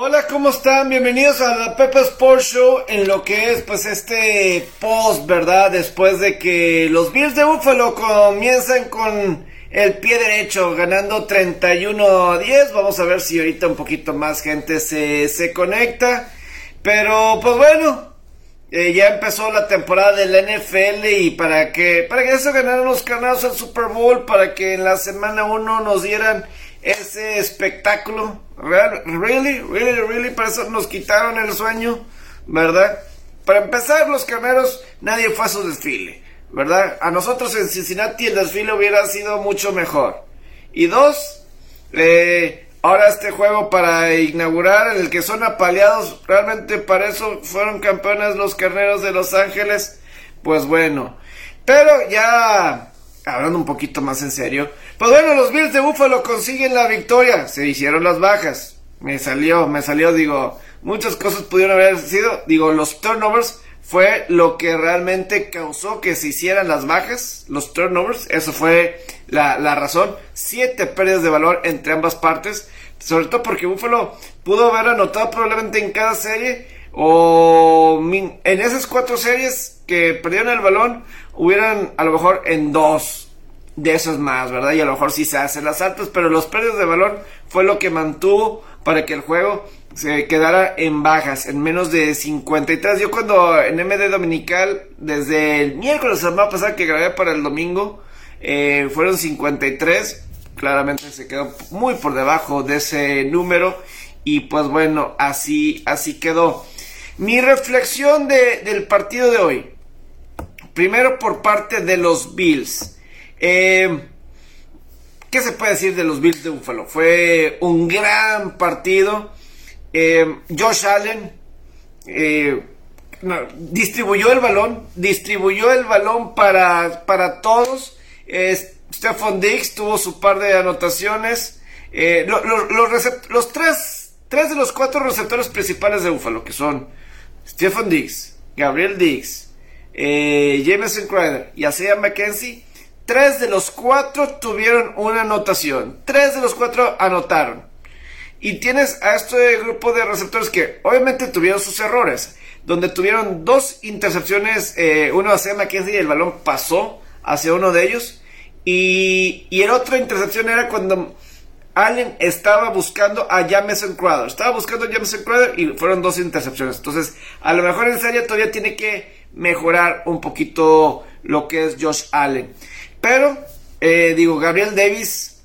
Hola, ¿cómo están? Bienvenidos a la Pepe Sports Show en lo que es pues este post, ¿verdad? Después de que los Bills de Buffalo comienzan con el pie derecho, ganando 31 a 10. Vamos a ver si ahorita un poquito más gente se, se conecta. Pero pues bueno, eh, ya empezó la temporada del NFL y para que, para que eso ganaran los canales al Super Bowl, para que en la semana 1 nos dieran ese espectáculo. Really, really, really, para eso nos quitaron el sueño, ¿verdad? Para empezar, los carneros, nadie fue a su desfile, ¿verdad? A nosotros en Cincinnati el desfile hubiera sido mucho mejor. Y dos, eh, ahora este juego para inaugurar, en el que son apaleados, realmente para eso fueron campeones los carneros de Los Ángeles, pues bueno. Pero ya un poquito más en serio, pues bueno, los Bills de Buffalo consiguen la victoria, se hicieron las bajas. Me salió, me salió, digo, muchas cosas pudieron haber sido, digo, los turnovers fue lo que realmente causó que se hicieran las bajas, los turnovers, eso fue la, la razón. Siete pérdidas de valor entre ambas partes, sobre todo porque Buffalo pudo haber anotado probablemente en cada serie o en esas cuatro series que perdieron el balón, hubieran a lo mejor en dos de esos más, ¿verdad? Y a lo mejor sí se hacen las altas, pero los pérdidas de valor fue lo que mantuvo para que el juego se quedara en bajas, en menos de 53. Yo cuando en MD Dominical, desde el miércoles semana pasada que grabé para el domingo, eh, fueron 53. Claramente se quedó muy por debajo de ese número. Y pues bueno, así, así quedó. Mi reflexión del partido de hoy. Primero por parte de los Bills. Eh, ¿Qué se puede decir de los Bills de Buffalo? Fue un gran partido. Eh, Josh Allen eh, distribuyó el balón, distribuyó el balón para, para todos. Stephon Diggs tuvo su par de anotaciones. los, tres, tres de los cuatro receptores principales de Buffalo, que son Stephen Diggs, Gabriel Diggs, eh, Jameson Crowder y Isaiah McKenzie, tres de los cuatro tuvieron una anotación. Tres de los cuatro anotaron. Y tienes a este grupo de receptores que obviamente tuvieron sus errores. Donde tuvieron dos intercepciones, eh, uno hacia McKenzie y el balón pasó hacia uno de ellos. Y, y el otra intercepción era cuando Allen estaba buscando a Jameson Crowder. Estaba buscando a Jameson Crowder y fueron dos intercepciones. Entonces, a lo mejor en serio todavía tiene que mejorar un poquito lo que es Josh Allen. Pero, eh, digo, Gabriel Davis,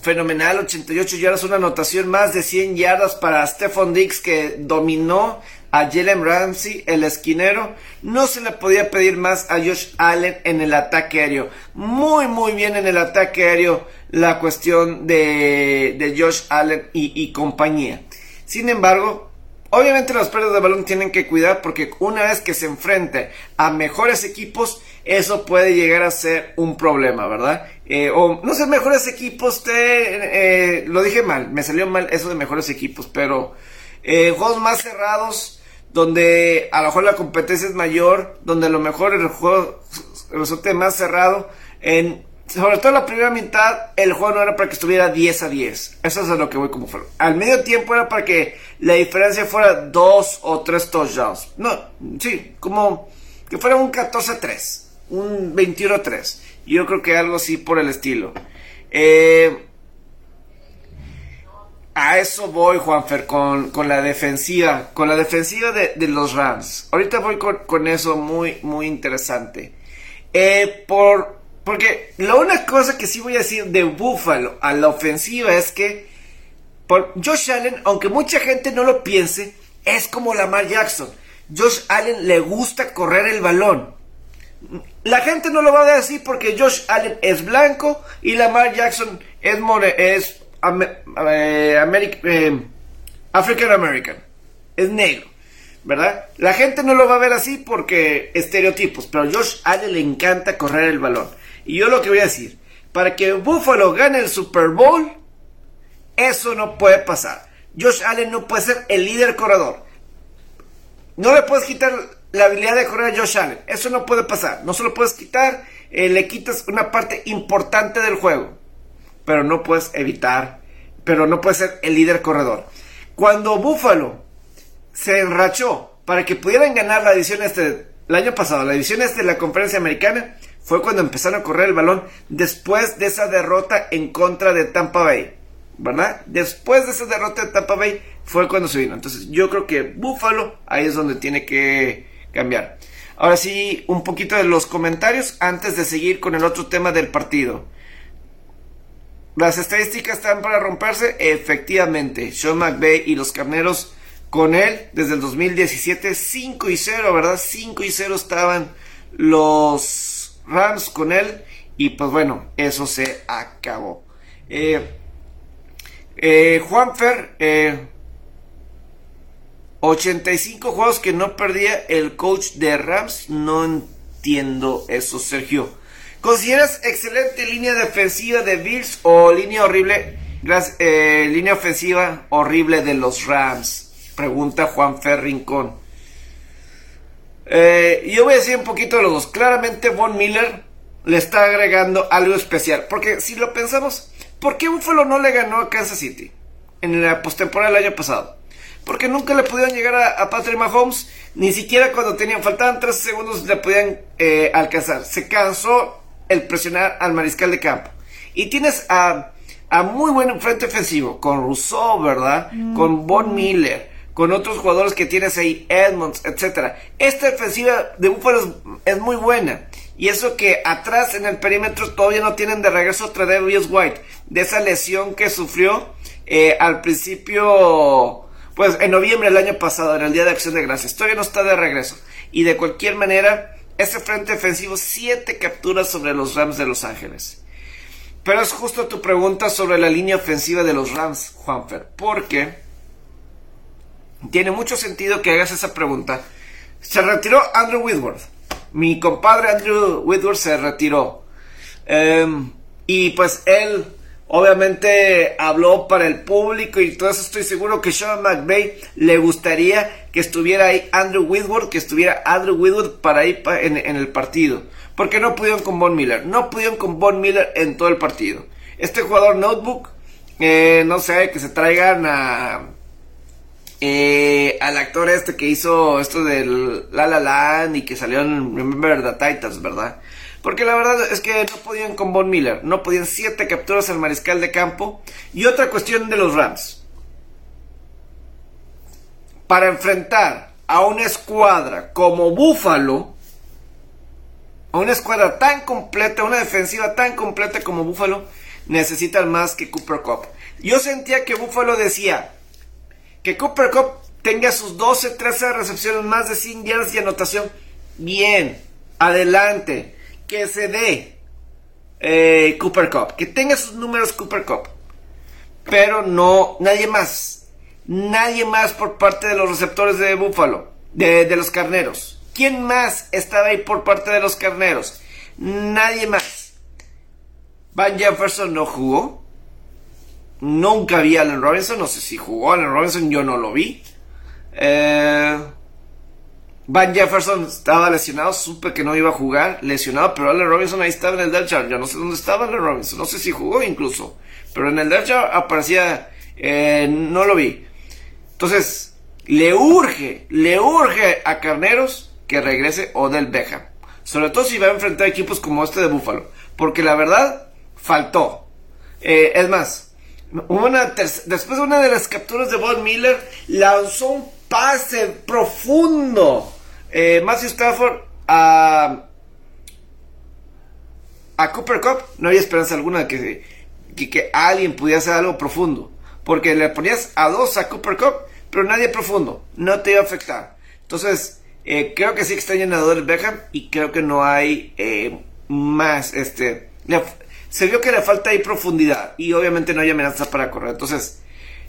fenomenal, 88 yardas, una anotación más de 100 yardas para Stephon Dix que dominó a Jalen Ramsey, el esquinero. No se le podía pedir más a Josh Allen en el ataque aéreo. Muy, muy bien en el ataque aéreo la cuestión de, Josh Allen y, y compañía. Sin embargo, obviamente los pérdidas de balón tienen que cuidar porque una vez que se enfrente a mejores equipos, eso puede llegar a ser un problema, ¿verdad? Eh, o no sé, mejores equipos, te, eh, lo dije mal, me salió mal eso de mejores equipos, pero eh, juegos más cerrados donde a lo mejor la competencia es mayor, donde a lo mejor el juego resulte más cerrado. En, sobre todo en la primera mitad, el juego no era para que estuviera 10 a 10. Eso es a lo que voy como fue. Al medio tiempo era para que la diferencia fuera 2 o 3 touchdowns. No, sí, como que fuera un 14 a 3, un 21 a 3. Yo creo que algo así por el estilo. Eh, a eso voy, Juanfer, con, con la defensiva, con la defensiva de, los Rams. Ahorita voy con, eso muy, muy interesante. Eh, por, porque la única cosa que sí voy a decir de Buffalo a la ofensiva es que por Josh Allen, aunque mucha gente no lo piense, es como Lamar Jackson. Josh Allen le gusta correr el balón. La gente no lo va a decir porque Josh Allen es blanco y Lamar Jackson es, es eh, eh, African American, es negro, ¿verdad? La gente no lo va a ver así porque estereotipos, pero a Josh Allen le encanta correr el balón. Y yo lo que voy a decir, para que Buffalo gane el Super Bowl, eso no puede pasar. Josh Allen no puede ser el líder corredor. No le puedes quitar la habilidad de correr a Josh Allen. Eso no puede pasar. No se lo puedes quitar. Eh, le quitas una parte importante del juego pero no puedes evitar, pero no puedes ser el líder corredor. Cuando Buffalo se enrachó para que pudieran ganar la edición este, el año pasado, la edición este de la conferencia americana, fue cuando empezaron a correr el balón después de esa derrota en contra de Tampa Bay. ¿Verdad? Después de esa derrota de Tampa Bay fue cuando se vino. Entonces yo creo que Buffalo ahí es donde tiene que cambiar. Ahora sí, un poquito de los comentarios antes de seguir con el otro tema del partido. Las estadísticas están para romperse. Efectivamente, Sean McVay y los carneros con él desde el 2017, 5 y 0, ¿verdad? 5 y 0 estaban los Rams con él. Y pues bueno, eso se acabó. Eh, eh, Juanfer, eh, 85 juegos que no perdía el coach de Rams. No entiendo eso, Sergio. ¿Consideras excelente línea defensiva de Bills o línea horrible? Eh, línea ofensiva horrible de los Rams. Pregunta Juanfer Rincón. Eh, yo voy a decir un poquito de los dos. Claramente Von Miller le está agregando algo especial. Porque si lo pensamos, ¿por qué Buffalo no le ganó a Kansas City en la postemporada del año pasado? Porque nunca le pudieron llegar a, Patrick Mahomes, ni siquiera cuando tenían, faltaban 13 segundos le podían eh, alcanzar. Se cansó el presionar al mariscal de campo. Y tienes a, a muy buen frente ofensivo, con Rousseau, ¿verdad? Con Von Miller con otros jugadores que tienes ahí, Edmonds, etcétera. Esta defensiva de Buffalo es, muy buena. Y eso que atrás en el perímetro todavía no tienen de regreso otra Davis White. De esa lesión que sufrió eh, al principio, pues en noviembre del año pasado, en el Día de Acción de Gracias. Todavía no está de regreso. Y de cualquier manera, ese frente ofensivo, siete capturas sobre los Rams de Los Ángeles. Pero es justo tu pregunta sobre la línea ofensiva de los Rams, Juanfer. Porque tiene mucho sentido que hagas esa pregunta. Se retiró Andrew Whitworth. Mi compadre Andrew Whitworth se retiró. Em, y pues él obviamente habló para el público y todo eso estoy seguro que Sean McVay le gustaría que estuviera ahí Andrew Whitworth, que estuviera Andrew Whitworth para ir en, el partido. Porque no pudieron con Von Miller. No pudieron con Von Miller en todo el partido. Este jugador notebook, eh, no sé, que se traigan a eh, al actor este que hizo esto del La La Land y que salió en Remember the Titans, ¿verdad? Porque la verdad es que no podían con Von Miller, no podían siete capturas al mariscal de campo. Y otra cuestión de los Rams. Para enfrentar a una escuadra como Buffalo, a una escuadra tan completa, una defensiva tan completa como Buffalo, necesitan más que Cooper Cup. Yo sentía que Buffalo decía, que Cooper Cup tenga sus 12, 13 recepciones, más de 100 yardas y anotación. Bien, adelante, que se dé eh, Cooper Cup, que tenga sus números Cooper Cup. Pero no, nadie más. Nadie más por parte de los receptores de Buffalo, de, de los carneros. ¿Quién más estaba ahí por parte de los carneros? Nadie más. Van Jefferson no jugó. Nunca vi a Allen Robinson, no sé si jugó Allen Robinson, yo no lo vi. Eh, Van Jefferson estaba lesionado, supe que no iba a jugar, lesionado, pero Allen Robinson ahí estaba en el Delta. Yo no sé dónde estaba Allen Robinson, no sé si jugó incluso, pero en el Delta aparecía, eh, no lo vi. Entonces, le urge, le urge a Carneros que regrese Odell Beckham. Sobre todo si va a enfrentar equipos como este de Buffalo. Porque la verdad, faltó. Eh, es más, una después de una de las capturas de Von Miller, lanzó un pase profundo. Eh, Matthew Stafford a, a Cooper Cup. No había esperanza alguna de que, que, alguien pudiera hacer algo profundo. Porque le ponías a dos a Cooper Cup, pero nadie profundo. No te iba a afectar. Entonces, eh, creo que sí está llenado el Beckham y creo que no hay eh, más. Este, se vio que le falta ahí profundidad y obviamente no hay amenaza para correr. Entonces,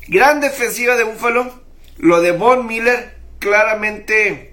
gran defensiva de Buffalo. Lo de Von Miller claramente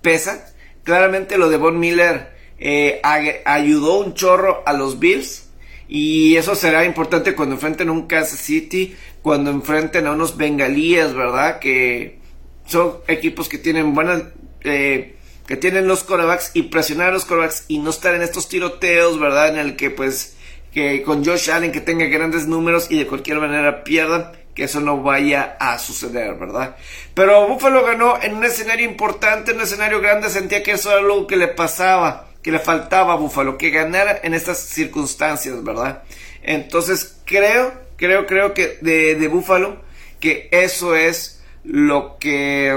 pesa. Claramente lo de Von Miller eh, ayudó un chorro a los Bills. Y eso será importante cuando enfrenten a un Kansas City, cuando enfrenten a unos bengalíes, ¿verdad? Que son equipos que tienen buenas eh, que tienen los corebacks y presionar a los corebacks y no estar en estos tiroteos, ¿verdad? En el que pues que con Josh Allen que tenga grandes números y de cualquier manera pierdan, que eso no vaya a suceder, ¿verdad? Pero Buffalo ganó en un escenario importante, en un escenario grande, sentía que eso era algo que le pasaba, que le faltaba a Buffalo, que ganara en estas circunstancias, ¿verdad? Entonces creo, creo, creo que de, de Buffalo, que eso es lo que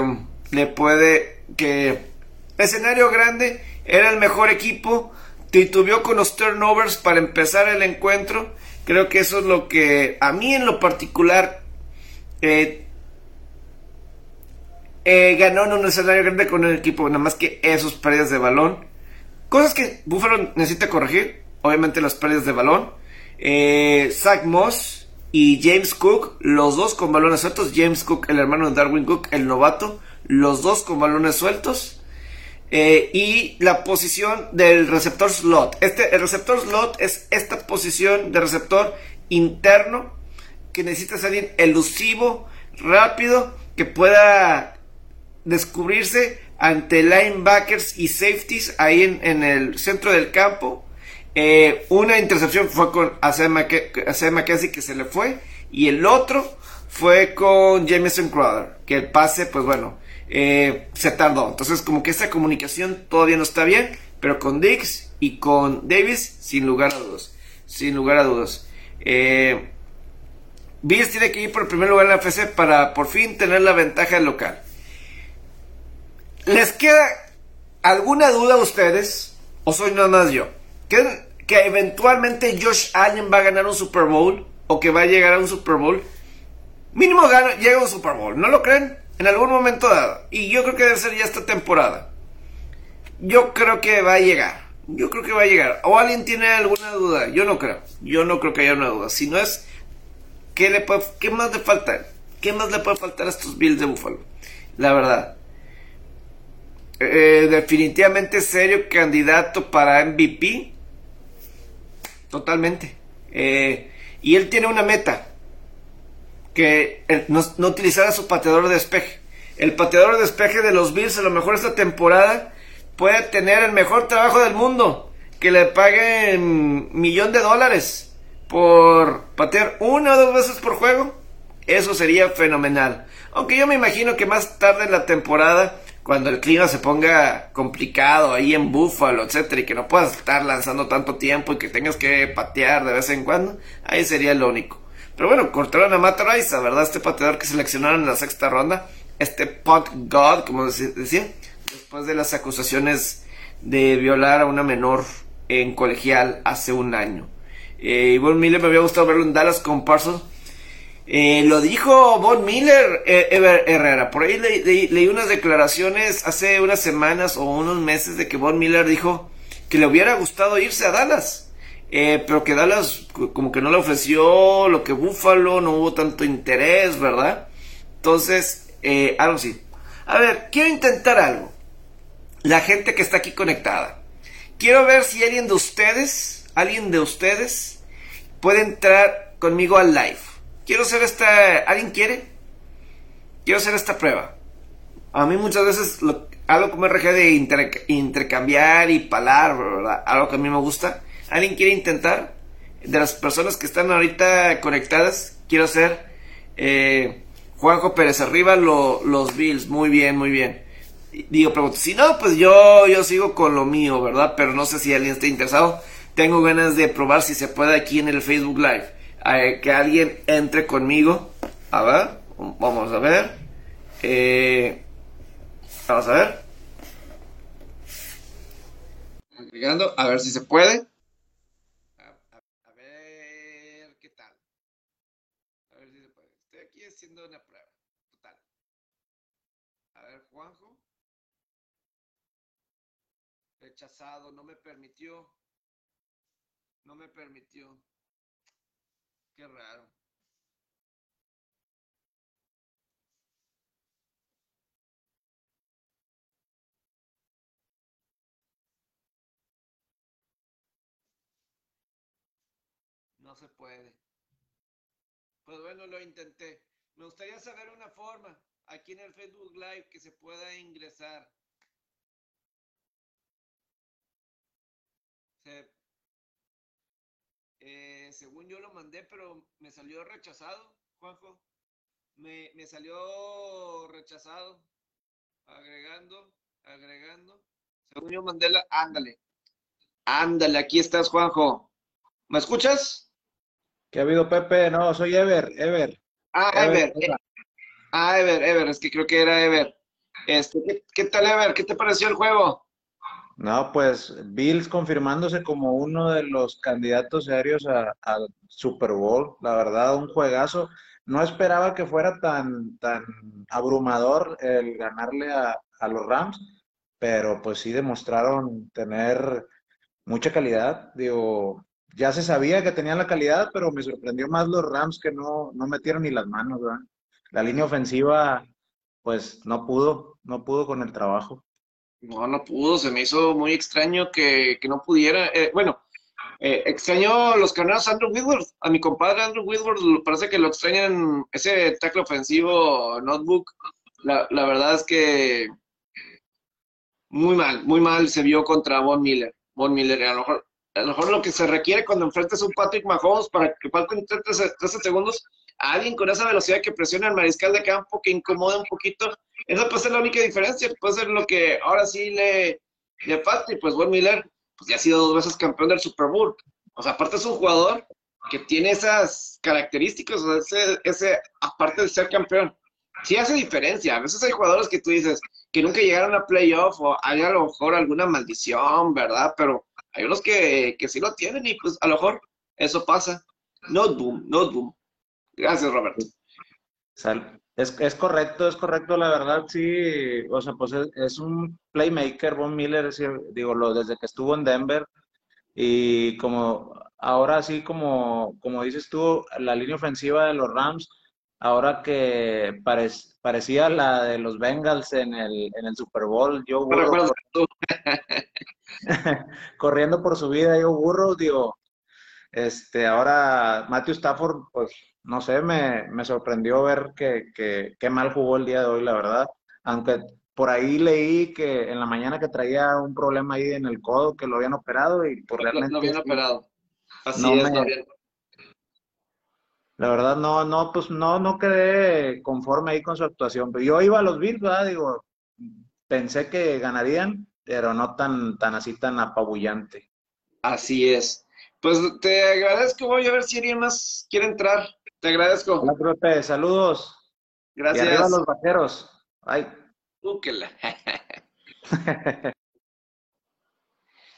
le puede, que escenario grande, era el mejor equipo, titubeó con los turnovers para empezar el encuentro, creo que eso es lo que a mí en lo particular eh, eh, ganó en un escenario grande con un equipo, nada más que esos pérdidas de balón. Cosas que Buffalo necesita corregir. Obviamente las pérdidas de balón. Eh, Zach Moss y James Cook, los dos con balones sueltos. James Cook, el hermano de Darwin Cook, el novato, los dos con balones sueltos. y la posición del receptor slot. Este, el receptor slot es esta posición de receptor interno que necesita salir elusivo, rápido, que pueda descubrirse ante linebackers y safeties ahí en, el centro del campo. Eh, una intercepción fue con Isaiah McKenzie que se le fue y el otro fue con Jameson Crowder, que el pase, pues bueno, eh, se tardó. Entonces como que esa comunicación todavía no está bien, pero con Dix y con Davis, sin lugar a dudas. Sin lugar a dudas. Eh, Bills tiene que ir por el primer lugar en la FC para por fin tener la ventaja local. ¿Les queda alguna duda a ustedes? ¿O soy nada más yo? ¿Creen que eventualmente Josh Allen va a ganar un Super Bowl? ¿O que va a llegar a un Super Bowl? Mínimo gana, llega a un Super Bowl. ¿No lo creen? En algún momento dado. Y yo creo que debe ser ya esta temporada. Yo creo que va a llegar. Yo creo que va a llegar. ¿O alguien tiene alguna duda? Yo no creo. Yo no creo que haya una duda. Si no es ¿Qué, le puede, ¿Qué más le falta? ¿Qué más le puede faltar a estos Bills de Buffalo? La verdad. Eh, definitivamente serio candidato para MVP. Totalmente. Eh, y él tiene una meta. Que no, no utilizara su pateador de despeje. El pateador de despeje de los Bills a lo mejor esta temporada puede tener el mejor trabajo del mundo. Que le paguen millón de dólares por patear una o dos veces por juego, eso sería fenomenal. Aunque yo me imagino que más tarde en la temporada, cuando el clima se ponga complicado ahí en Buffalo, etcétera, y que no puedas estar lanzando tanto tiempo y que tengas que patear de vez en cuando, ahí sería lo único. Pero bueno, cortaron a Matt ¿verdad? Este pateador que seleccionaron en la sexta ronda, este Puck God, como decía, después de las acusaciones de violar a una menor en colegial hace un año. Eh, Von Miller me había gustado verlo en Dallas con Parsons. Eh, lo dijo Von Miller eh, Herrera. Por ahí leí unas declaraciones hace unas semanas o unos meses de que Von Miller dijo que le hubiera gustado irse a Dallas. Eh, pero que Dallas como que no le ofreció lo que Buffalo, no hubo tanto interés, ¿verdad? Entonces, algo así. A ver, quiero intentar algo. La gente que está aquí conectada. Quiero ver si alguien de ustedes alguien de ustedes puede entrar conmigo al live. Quiero hacer esta... ¿Alguien quiere? Quiero hacer esta prueba. A mí muchas veces lo, algo como RG de intercambiar y palar, ¿verdad? Algo que a mí me gusta. ¿Alguien quiere intentar? De las personas que están ahorita conectadas, quiero hacer eh, Juanjo Pérez arriba los Bills. Muy bien, muy bien. Digo, pregunto, si no, pues yo, yo sigo con lo mío, ¿verdad? Pero no sé si alguien está interesado. Tengo ganas de probar si se puede aquí en el Facebook Live. Eh, que alguien entre conmigo. A ver, vamos a ver. Eh, vamos a ver. Agregando, a ver si se puede. A, ver qué tal. A ver si se puede. Estoy aquí haciendo una prueba. Total. A ver, Juanjo. Rechazado, no me permitió. No me permitió. Qué raro. No se puede. Pues bueno, lo intenté. Me gustaría saber una forma aquí en el Facebook Live que se pueda ingresar. Se eh, según yo lo mandé, pero me salió rechazado, Juanjo. Me, me salió rechazado. Agregando, agregando. Según yo, Mandela, ándale. Ándale, aquí estás, Juanjo. ¿Me escuchas? ¿Qué ha habido, Pepe? No, soy Ever, Ever. Ah, Ever. Ever. Ah, Ever, Ever, es que creo que era Ever. Este, ¿qué, tal, Ever? ¿Qué te pareció el juego? No, pues Bills confirmándose como uno de los candidatos serios al Super Bowl. La verdad, un juegazo. No esperaba que fuera tan, tan abrumador el ganarle a, a los Rams, pero pues sí demostraron tener mucha calidad. Digo, ya se sabía que tenían la calidad, pero me sorprendió más los Rams que no, no metieron ni las manos. La línea ofensiva, pues no pudo, no pudo con el trabajo. No, no pudo, se me hizo muy extraño que, no pudiera. Eh, bueno, eh, extraño los carneros Andrew Whitworth, a mi compadre Andrew Whitworth, parece que lo extrañan ese tackle ofensivo notebook. La, la verdad es que muy mal, muy mal se vio contra Von Miller. Von Miller, a lo mejor a lo mejor lo que se requiere cuando enfrentas a un Patrick Mahomes para que falten 13, segundos, alguien con esa velocidad que presione al mariscal de campo, que incomode un poquito, esa puede ser la única diferencia, puede ser lo que ahora sí le, le falta, y pues Von Miller, pues ya ha sido dos veces campeón del Super Bowl, o sea, aparte es un jugador que tiene esas características, o sea, ese, ese, aparte de ser campeón, sí hace diferencia, a veces hay jugadores que tú dices que nunca llegaron a playoff, o hay a lo mejor alguna maldición, ¿verdad? Pero hay unos que, que sí lo tienen y pues a lo mejor eso pasa. Not boom, not boom. Gracias, Roberto. Es, es correcto, es correcto, la verdad, sí. O sea, pues es, un playmaker, Von Miller, digo, lo, desde que estuvo en Denver. Y como ahora sí, como, como dices tú, la línea ofensiva de los Rams, ahora que parecía la de los Bengals en el, en el Super Bowl, yo corriendo por su vida, yo burro, digo, este, ahora Matthew Stafford, pues, no sé, me, me sorprendió ver que, que, mal jugó el día de hoy, la verdad, aunque por ahí leí que en la mañana que traía un problema ahí en el codo, que lo habían operado y por pues realmente... Lo habían operado. Así es, La verdad, no, no, pues no, no quedé conforme ahí con su actuación. Pero yo iba a los Bills, ¿verdad? Digo, pensé que ganarían, pero no tan, tan así, tan apabullante. Así es. Pues te agradezco, voy a ver si alguien más quiere entrar. Te agradezco. Hola, profe, saludos. Gracias. Y arriba los vaqueros. Ay.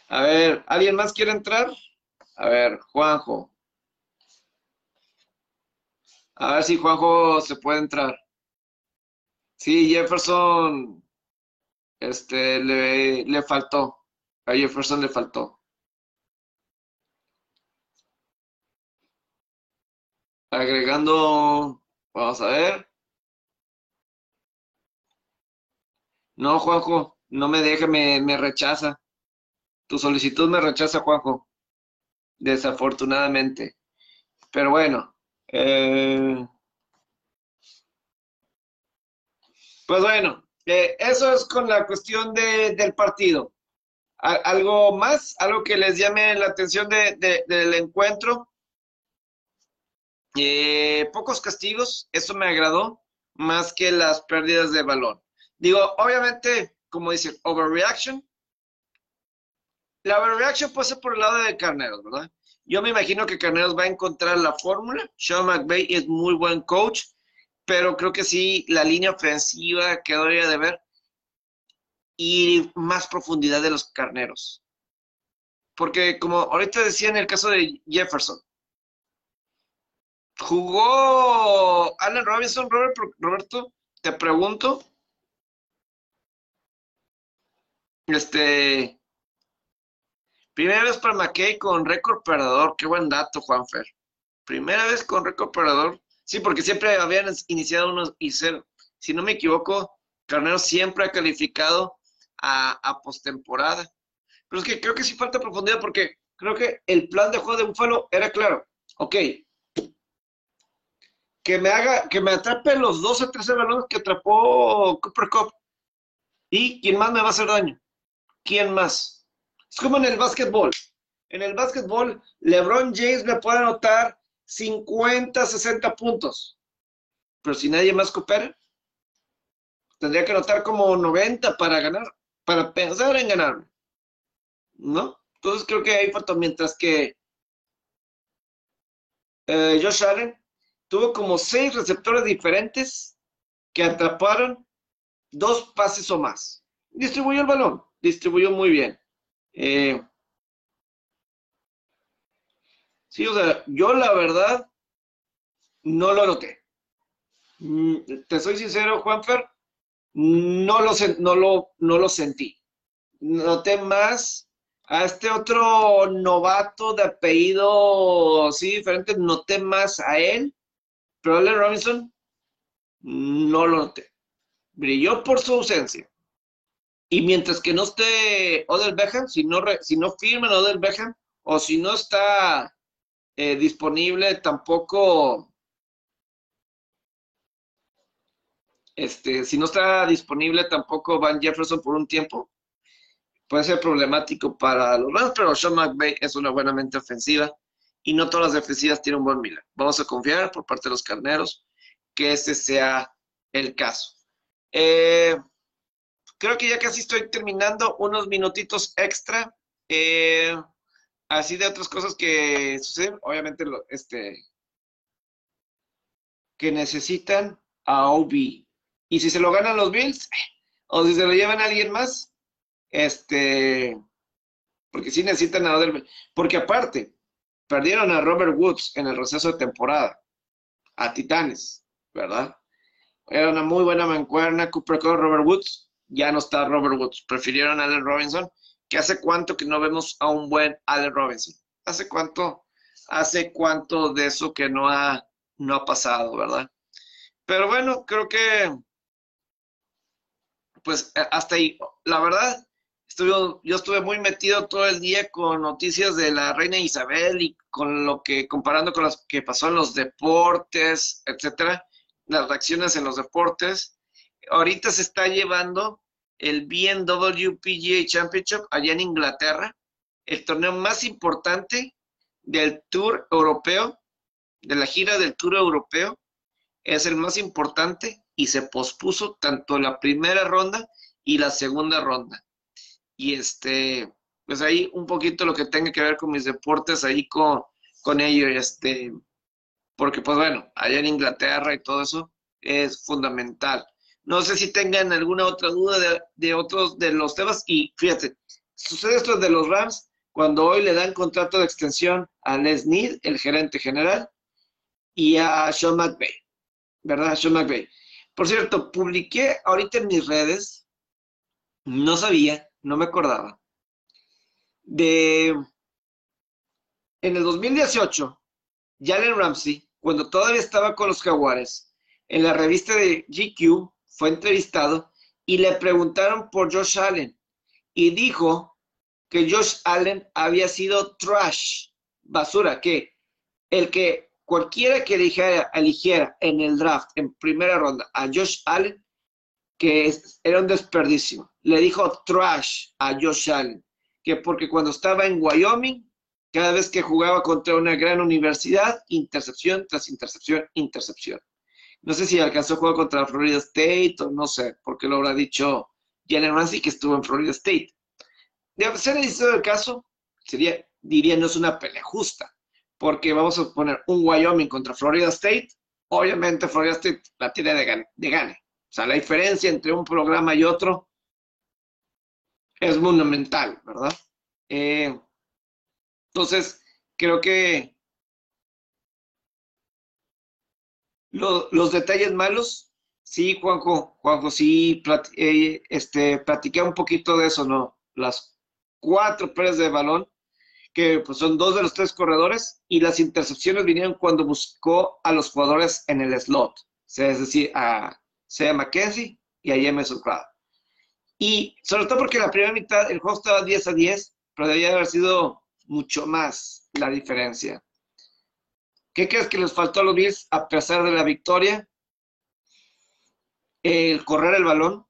a ver, ¿alguien más quiere entrar? A ver, Juanjo. A ver si Juanjo se puede entrar. Sí, Jefferson este, le, le faltó. A Jefferson le faltó. Agregando, vamos a ver. No, Juanjo, no me deja, me, me rechaza. Tu solicitud me rechaza, Juanjo. Desafortunadamente. Pero bueno. Eh, pues bueno, eh, eso es con la cuestión del partido. ¿Algo más? ¿Algo que les llame la atención del encuentro? Eh, pocos castigos, eso me agradó, más que las pérdidas de balón. Digo, obviamente, como dicen, overreaction. La overreaction puede ser por el lado de Carneros, ¿verdad? Yo me imagino que Carneros va a encontrar la fórmula. Sean McVay es muy buen coach pero creo que sí, la línea ofensiva quedaría de ver y más profundidad de los carneros. Porque como ahorita decía en el caso de Jefferson, jugó Allen Robinson, Robert, Roberto, te pregunto, este, primera vez para McKay con récord perdedor, qué buen dato, Juanfer. Primera vez con récord perdedor Sí, porque siempre habían iniciado unos y ser, si no me equivoco, Carnero siempre ha calificado a, a postemporada. Pero es que creo que sí falta profundidad porque creo que el plan de juego de Búfalo era claro. Ok, que me haga, que me atrape los 12, 13 balones que atrapó Cooper Cup. ¿Y quién más me va a hacer daño? ¿Quién más? Es como en el básquetbol. En el básquetbol, LeBron James me puede anotar 50, 60 puntos. pero si nadie más coopera, tendría que anotar como 90 para ganar, para pensar en ganarme. ¿No? Entonces creo que ahí falta, mientras que eh, Josh Allen tuvo como seis receptores diferentes que atraparon dos pases o más. Distribuyó el balón, distribuyó muy bien. Eh, sí, o sea, yo la verdad no lo noté. Mm, te soy sincero, Juanfer, no lo, no lo, no lo sentí. Noté más a este otro novato de apellido, sí, diferente, noté más a él, pero Allen Robinson no lo noté. Brilló por su ausencia. Y mientras que no esté Odell Beckham, si no, si no Odell Beckham, o si no está eh, disponible tampoco, este, si no está disponible tampoco Van Jefferson por un tiempo, puede ser problemático para los Rams, pero Sean McVay es una buena mente ofensiva y no todas las defensivas tienen un buen mira. Vamos a confiar por parte de los carneros que ese sea el caso. Eh, creo que ya casi estoy terminando unos minutitos extra. Eh, así de otras cosas que suceden, obviamente, este, que necesitan a OB. Y si se lo ganan los Bills, o si se lo llevan a alguien más, este, porque sí necesitan a Odell, porque aparte, perdieron a Robert Woods en el receso de temporada, a Titanes, ¿verdad? Era una muy buena mancuerna, Cooper Cup, Robert Woods, ya no está Robert Woods, prefirieron a Allen Robinson, que hace cuánto que no vemos a un buen Allen Robinson, hace cuánto, hace cuánto de eso que no ha, no ha pasado, ¿verdad? Pero bueno, creo que, pues hasta ahí, la verdad, yo estuve muy metido todo el día con noticias de la reina Isabel y con lo que, comparando con lo que pasó en los deportes, etcétera, las reacciones en los deportes. Ahorita se está llevando el BMW PGA Championship allá en Inglaterra, el torneo más importante del Tour Europeo, de la gira del Tour Europeo, es el más importante y se pospuso tanto la primera ronda y la segunda ronda y este, pues ahí un poquito lo que tenga que ver con mis deportes ahí con, con ello, este, porque pues bueno, allá en Inglaterra y todo eso es fundamental. No sé si tengan alguna otra duda de, de otros de los temas y fíjate, sucede esto de los Rams cuando hoy le dan contrato de extensión a Les Need, el gerente general, y a Sean McVay, ¿verdad? Sean McVay. Por cierto, publiqué ahorita en mis redes, no sabía no me acordaba, de en el 2018, Jalen Ramsey, cuando todavía estaba con los Jaguares, en la revista de GQ fue entrevistado y le preguntaron por Josh Allen y dijo que Josh Allen había sido trash, basura, que el que cualquiera que eligiera, eligiera en el draft en primera ronda a Josh Allen que era un desperdicio. Le dijo trash a Josh Allen, que porque cuando estaba en Wyoming, cada vez que jugaba contra una gran universidad, intercepción tras intercepción, intercepción. No sé si alcanzó a jugar contra Florida State o no sé, porque lo habrá dicho Jalen Ramsey que estuvo en Florida State. De ser el caso, sería, diría, no es una pelea justa, porque vamos a poner un Wyoming contra Florida State, obviamente Florida State la tiene de, de gane. O sea, la diferencia entre un programa y otro es monumental, ¿verdad? Eh, entonces, creo que los detalles malos, sí, Juanjo, Juanjo, sí, eh, este, platiqué un poquito de eso, ¿no? Las cuatro pérdidas de balón, que pues, son dos de los tres corredores, y las intercepciones vinieron cuando buscó a los jugadores en el slot, o sea, es decir, a sea Mackenzie y a Jameson. Y sobre todo porque la primera mitad el juego estaba 10 a 10, pero debía haber sido mucho más la diferencia. ¿Qué crees que les faltó a los Bills a pesar de la victoria? El correr el balón,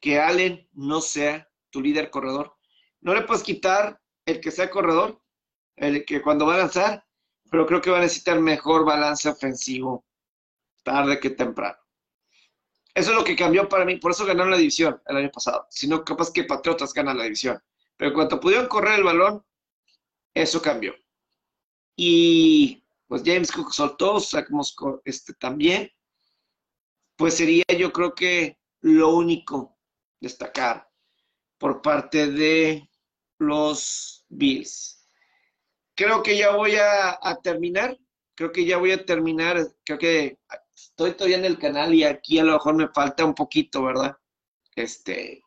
que Allen no sea tu líder corredor. No le puedes quitar el que sea corredor, el que cuando va a lanzar, pero creo que va a necesitar mejor balance ofensivo tarde que temprano. Eso es lo que cambió para mí, por eso ganaron la división el año pasado. Si no, capaz que Patriotas ganan la división. Pero cuando pudieron correr el balón, eso cambió. Y pues James Cook soltó, sacamos este también. Pues sería yo creo que lo único destacar por parte de los Bills. Creo que ya voy a, terminar. Creo que ya voy a terminar. Creo que estoy todavía en el canal y aquí a lo mejor me falta un poquito, ¿verdad? Este,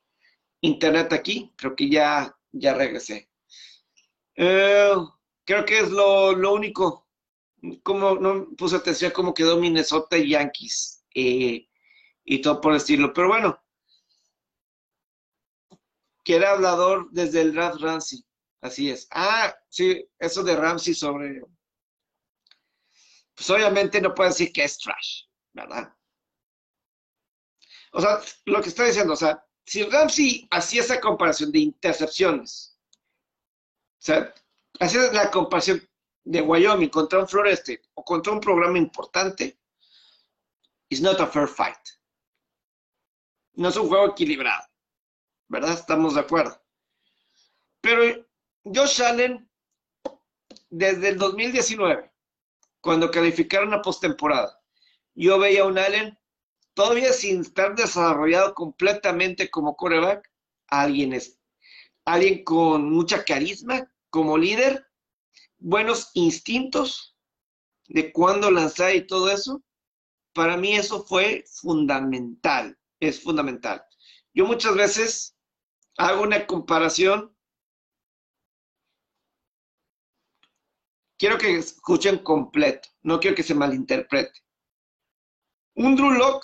internet aquí. Creo que ya, ya regresé. Eh, creo que es lo, único. Como no puse atención cómo quedó Minnesota y Yankees eh, y todo por el estilo. Pero bueno, que era hablador desde el draft Ramsey. Así es. Ah, sí, eso de Ramsey sobre. Pues obviamente no puede decir que es trash, ¿verdad? O sea, lo que estoy diciendo, o sea, si Ramsey hacía esa comparación de intercepciones, o sea, hacía la comparación de Wyoming contra un Floreste o contra un programa importante, it's not a fair fight. No es un juego equilibrado. ¿verdad? Estamos de acuerdo. Pero Josh Allen, desde el 2019, cuando calificaron a postemporada, yo veía a un Allen todavía sin estar desarrollado completamente como coreback, alguien es alguien con mucha carisma como líder, buenos instintos de cuándo lanzar y todo eso. Para mí eso fue fundamental, es fundamental. Yo muchas veces hago una comparación. Quiero que escuchen completo, no quiero que se malinterprete. Un Drew Lock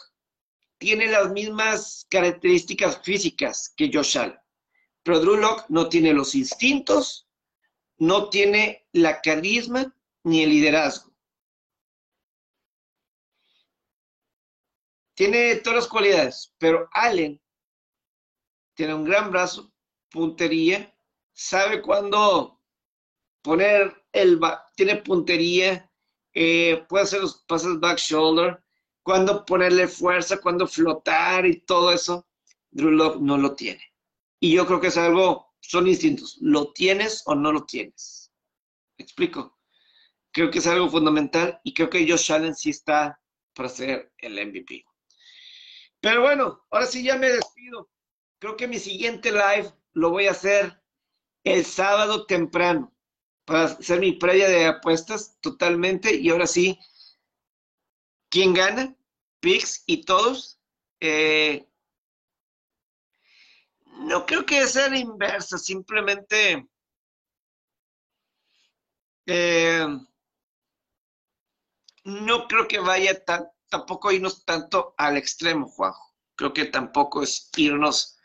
tiene las mismas características físicas que Josh Allen, pero Drew Lock no tiene los instintos, no tiene la carisma ni el liderazgo. Tiene todas las cualidades, pero Allen tiene un gran brazo, puntería, sabe cuándo poner el, tiene puntería, eh, puede hacer los pases back shoulder, cuándo ponerle fuerza, cuándo flotar y todo eso. Drew Love no lo tiene. Y yo creo que es algo, son instintos, ¿lo tienes o no lo tienes? ¿Me explico? Creo que es algo fundamental y creo que Josh Allen sí está para ser el MVP. Pero bueno, ahora sí ya me despido. Creo que mi siguiente live lo voy a hacer el sábado temprano para hacer mi previa de apuestas totalmente. Y ahora sí, ¿quién gana? Pix y todos. Eh, no creo que sea la inversa, simplemente eh, no creo que vaya tan, tampoco irnos tanto al extremo, Juanjo. Creo que tampoco es irnos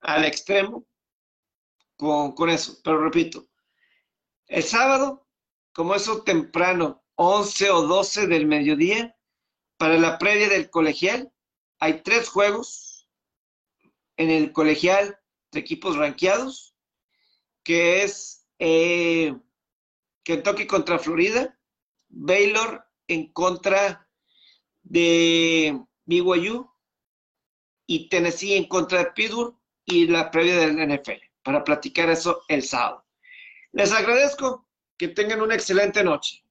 al extremo con, eso. Pero repito, el sábado, como eso temprano, 11 o 12 del mediodía, para la previa del colegial, hay tres juegos en el colegial de equipos ranqueados, que es eh, Kentucky contra Florida, Baylor en contra de BYU y Tennessee en contra de Pittsburgh y la previa del NFL para platicar eso el sábado. Les agradezco que tengan una excelente noche.